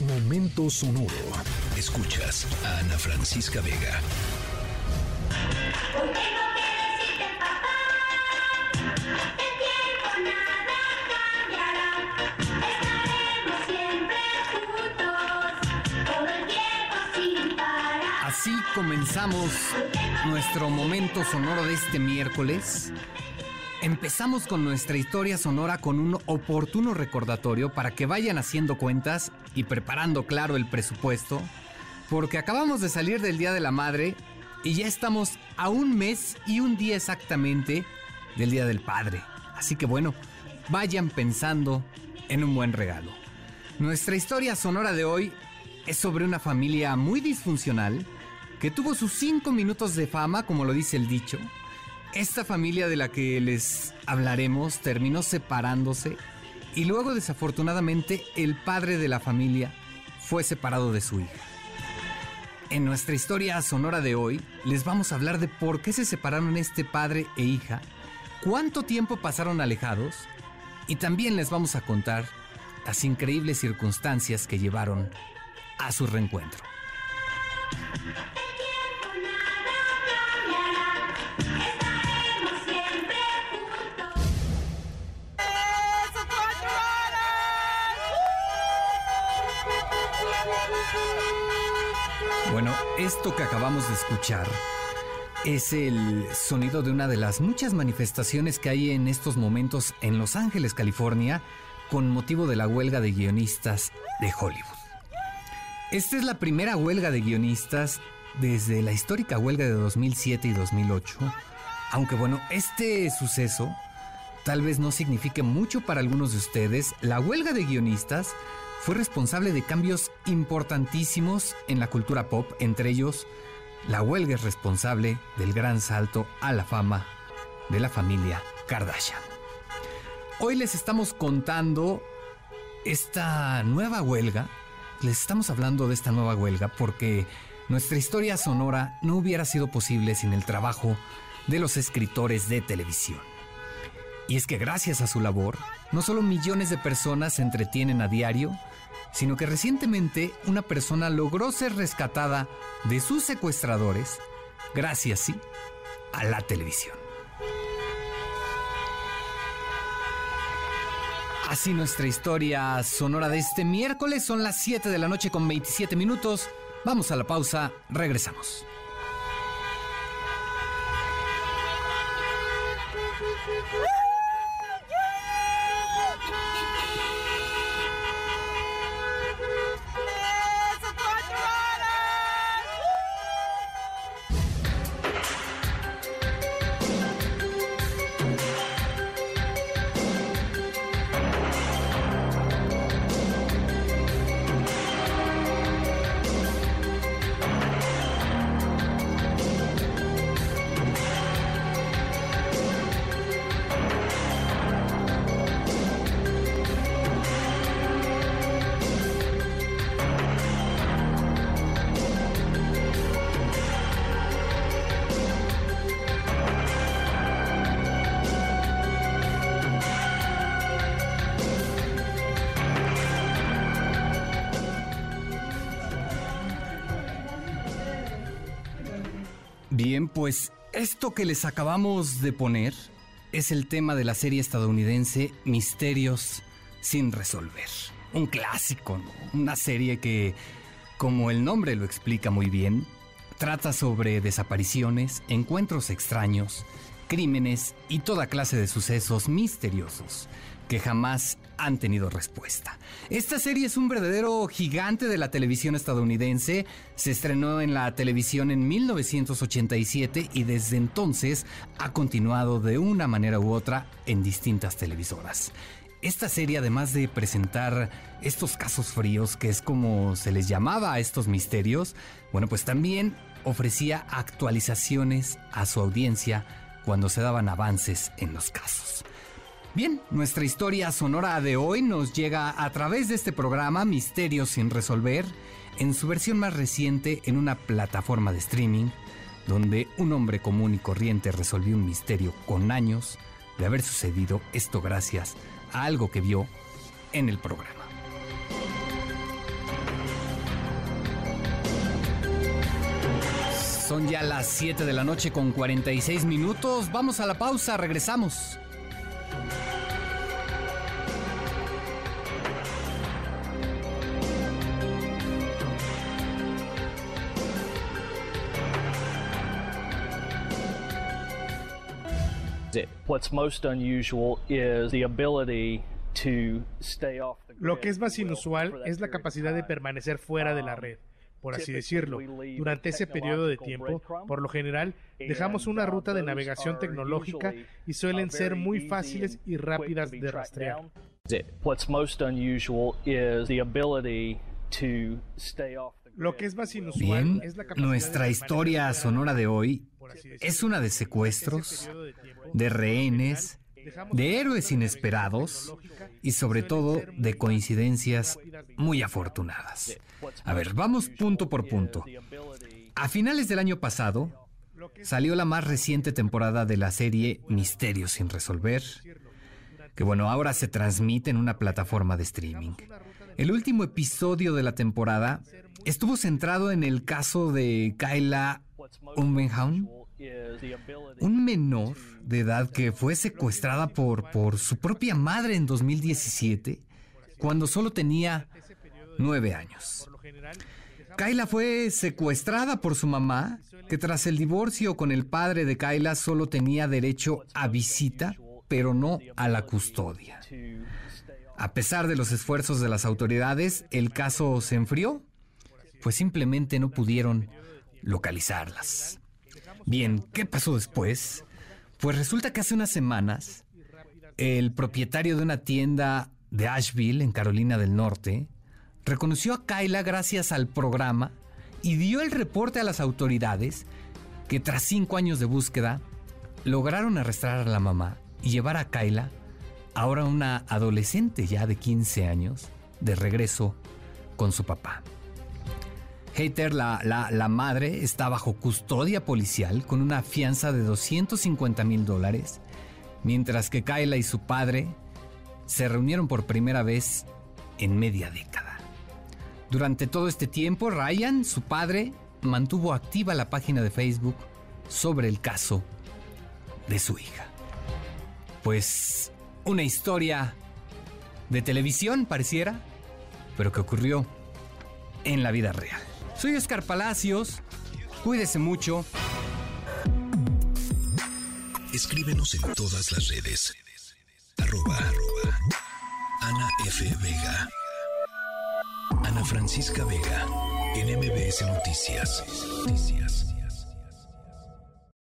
Momento sonoro. Escuchas a Ana Francisca Vega. Así comenzamos nuestro momento sonoro de este miércoles. Empezamos con nuestra historia sonora con un oportuno recordatorio para que vayan haciendo cuentas y preparando claro el presupuesto, porque acabamos de salir del Día de la Madre y ya estamos a un mes y un día exactamente del Día del Padre. Así que bueno, vayan pensando en un buen regalo. Nuestra historia sonora de hoy es sobre una familia muy disfuncional que tuvo sus cinco minutos de fama, como lo dice el dicho. Esta familia de la que les hablaremos terminó separándose y luego desafortunadamente el padre de la familia fue separado de su hija. En nuestra historia sonora de hoy les vamos a hablar de por qué se separaron este padre e hija, cuánto tiempo pasaron alejados y también les vamos a contar las increíbles circunstancias que llevaron a su reencuentro. Bueno, esto que acabamos de escuchar es el sonido de una de las muchas manifestaciones que hay en estos momentos en Los Ángeles, California, con motivo de la huelga de guionistas de Hollywood. Esta es la primera huelga de guionistas desde la histórica huelga de 2007 y 2008, aunque bueno, este suceso tal vez no signifique mucho para algunos de ustedes, la huelga de guionistas fue responsable de cambios importantísimos en la cultura pop, entre ellos la huelga es responsable del gran salto a la fama de la familia Kardashian. Hoy les estamos contando esta nueva huelga, les estamos hablando de esta nueva huelga porque nuestra historia sonora no hubiera sido posible sin el trabajo de los escritores de televisión. Y es que gracias a su labor, no solo millones de personas se entretienen a diario, sino que recientemente una persona logró ser rescatada de sus secuestradores gracias, sí, a la televisión. Así nuestra historia sonora de este miércoles son las 7 de la noche con 27 minutos. Vamos a la pausa, regresamos. Bien, pues esto que les acabamos de poner es el tema de la serie estadounidense Misterios sin resolver. Un clásico, ¿no? una serie que, como el nombre lo explica muy bien, trata sobre desapariciones, encuentros extraños, crímenes y toda clase de sucesos misteriosos que jamás han tenido respuesta. Esta serie es un verdadero gigante de la televisión estadounidense. Se estrenó en la televisión en 1987 y desde entonces ha continuado de una manera u otra en distintas televisoras. Esta serie, además de presentar estos casos fríos, que es como se les llamaba a estos misterios, bueno, pues también ofrecía actualizaciones a su audiencia cuando se daban avances en los casos. Bien, nuestra historia sonora de hoy nos llega a través de este programa Misterios sin resolver, en su versión más reciente en una plataforma de streaming, donde un hombre común y corriente resolvió un misterio con años de haber sucedido esto gracias a algo que vio en el programa. Son ya las 7 de la noche con 46 minutos. Vamos a la pausa, regresamos. Lo que es más inusual es la capacidad de permanecer fuera de la red por así decirlo. Durante ese periodo de tiempo, por lo general, dejamos una ruta de navegación tecnológica y suelen ser muy fáciles y rápidas de rastrear. Lo que es más inusual es la nuestra historia sonora de hoy es una de secuestros, de rehenes, de héroes inesperados y sobre todo de coincidencias muy afortunadas. A ver, vamos punto por punto. A finales del año pasado salió la más reciente temporada de la serie Misterios sin resolver, que bueno, ahora se transmite en una plataforma de streaming. El último episodio de la temporada estuvo centrado en el caso de Kyla Ummenhaun, un menor de edad que fue secuestrada por, por su propia madre en 2017, cuando solo tenía nueve años. Kyla fue secuestrada por su mamá, que tras el divorcio con el padre de Kyla solo tenía derecho a visita, pero no a la custodia. A pesar de los esfuerzos de las autoridades, el caso se enfrió, pues simplemente no pudieron localizarlas. Bien, ¿qué pasó después? Pues resulta que hace unas semanas, el propietario de una tienda de Asheville, en Carolina del Norte, reconoció a Kyla gracias al programa y dio el reporte a las autoridades que tras cinco años de búsqueda lograron arrestar a la mamá y llevar a Kyla, ahora una adolescente ya de 15 años, de regreso con su papá. Hater, la, madre, está bajo custodia policial con una fianza de 250 mil dólares, mientras que Kyla y su padre se reunieron por primera vez en media década. Durante todo este tiempo, Ryan, su padre, mantuvo activa la página de Facebook sobre el caso de su hija. Pues una historia de televisión pareciera, pero que ocurrió en la vida real. Soy Oscar Palacios. Cuídese mucho. Escríbenos en todas las redes. Arroba, arroba. Ana F. Vega. Ana Francisca Vega. En MBS Noticias. Noticias.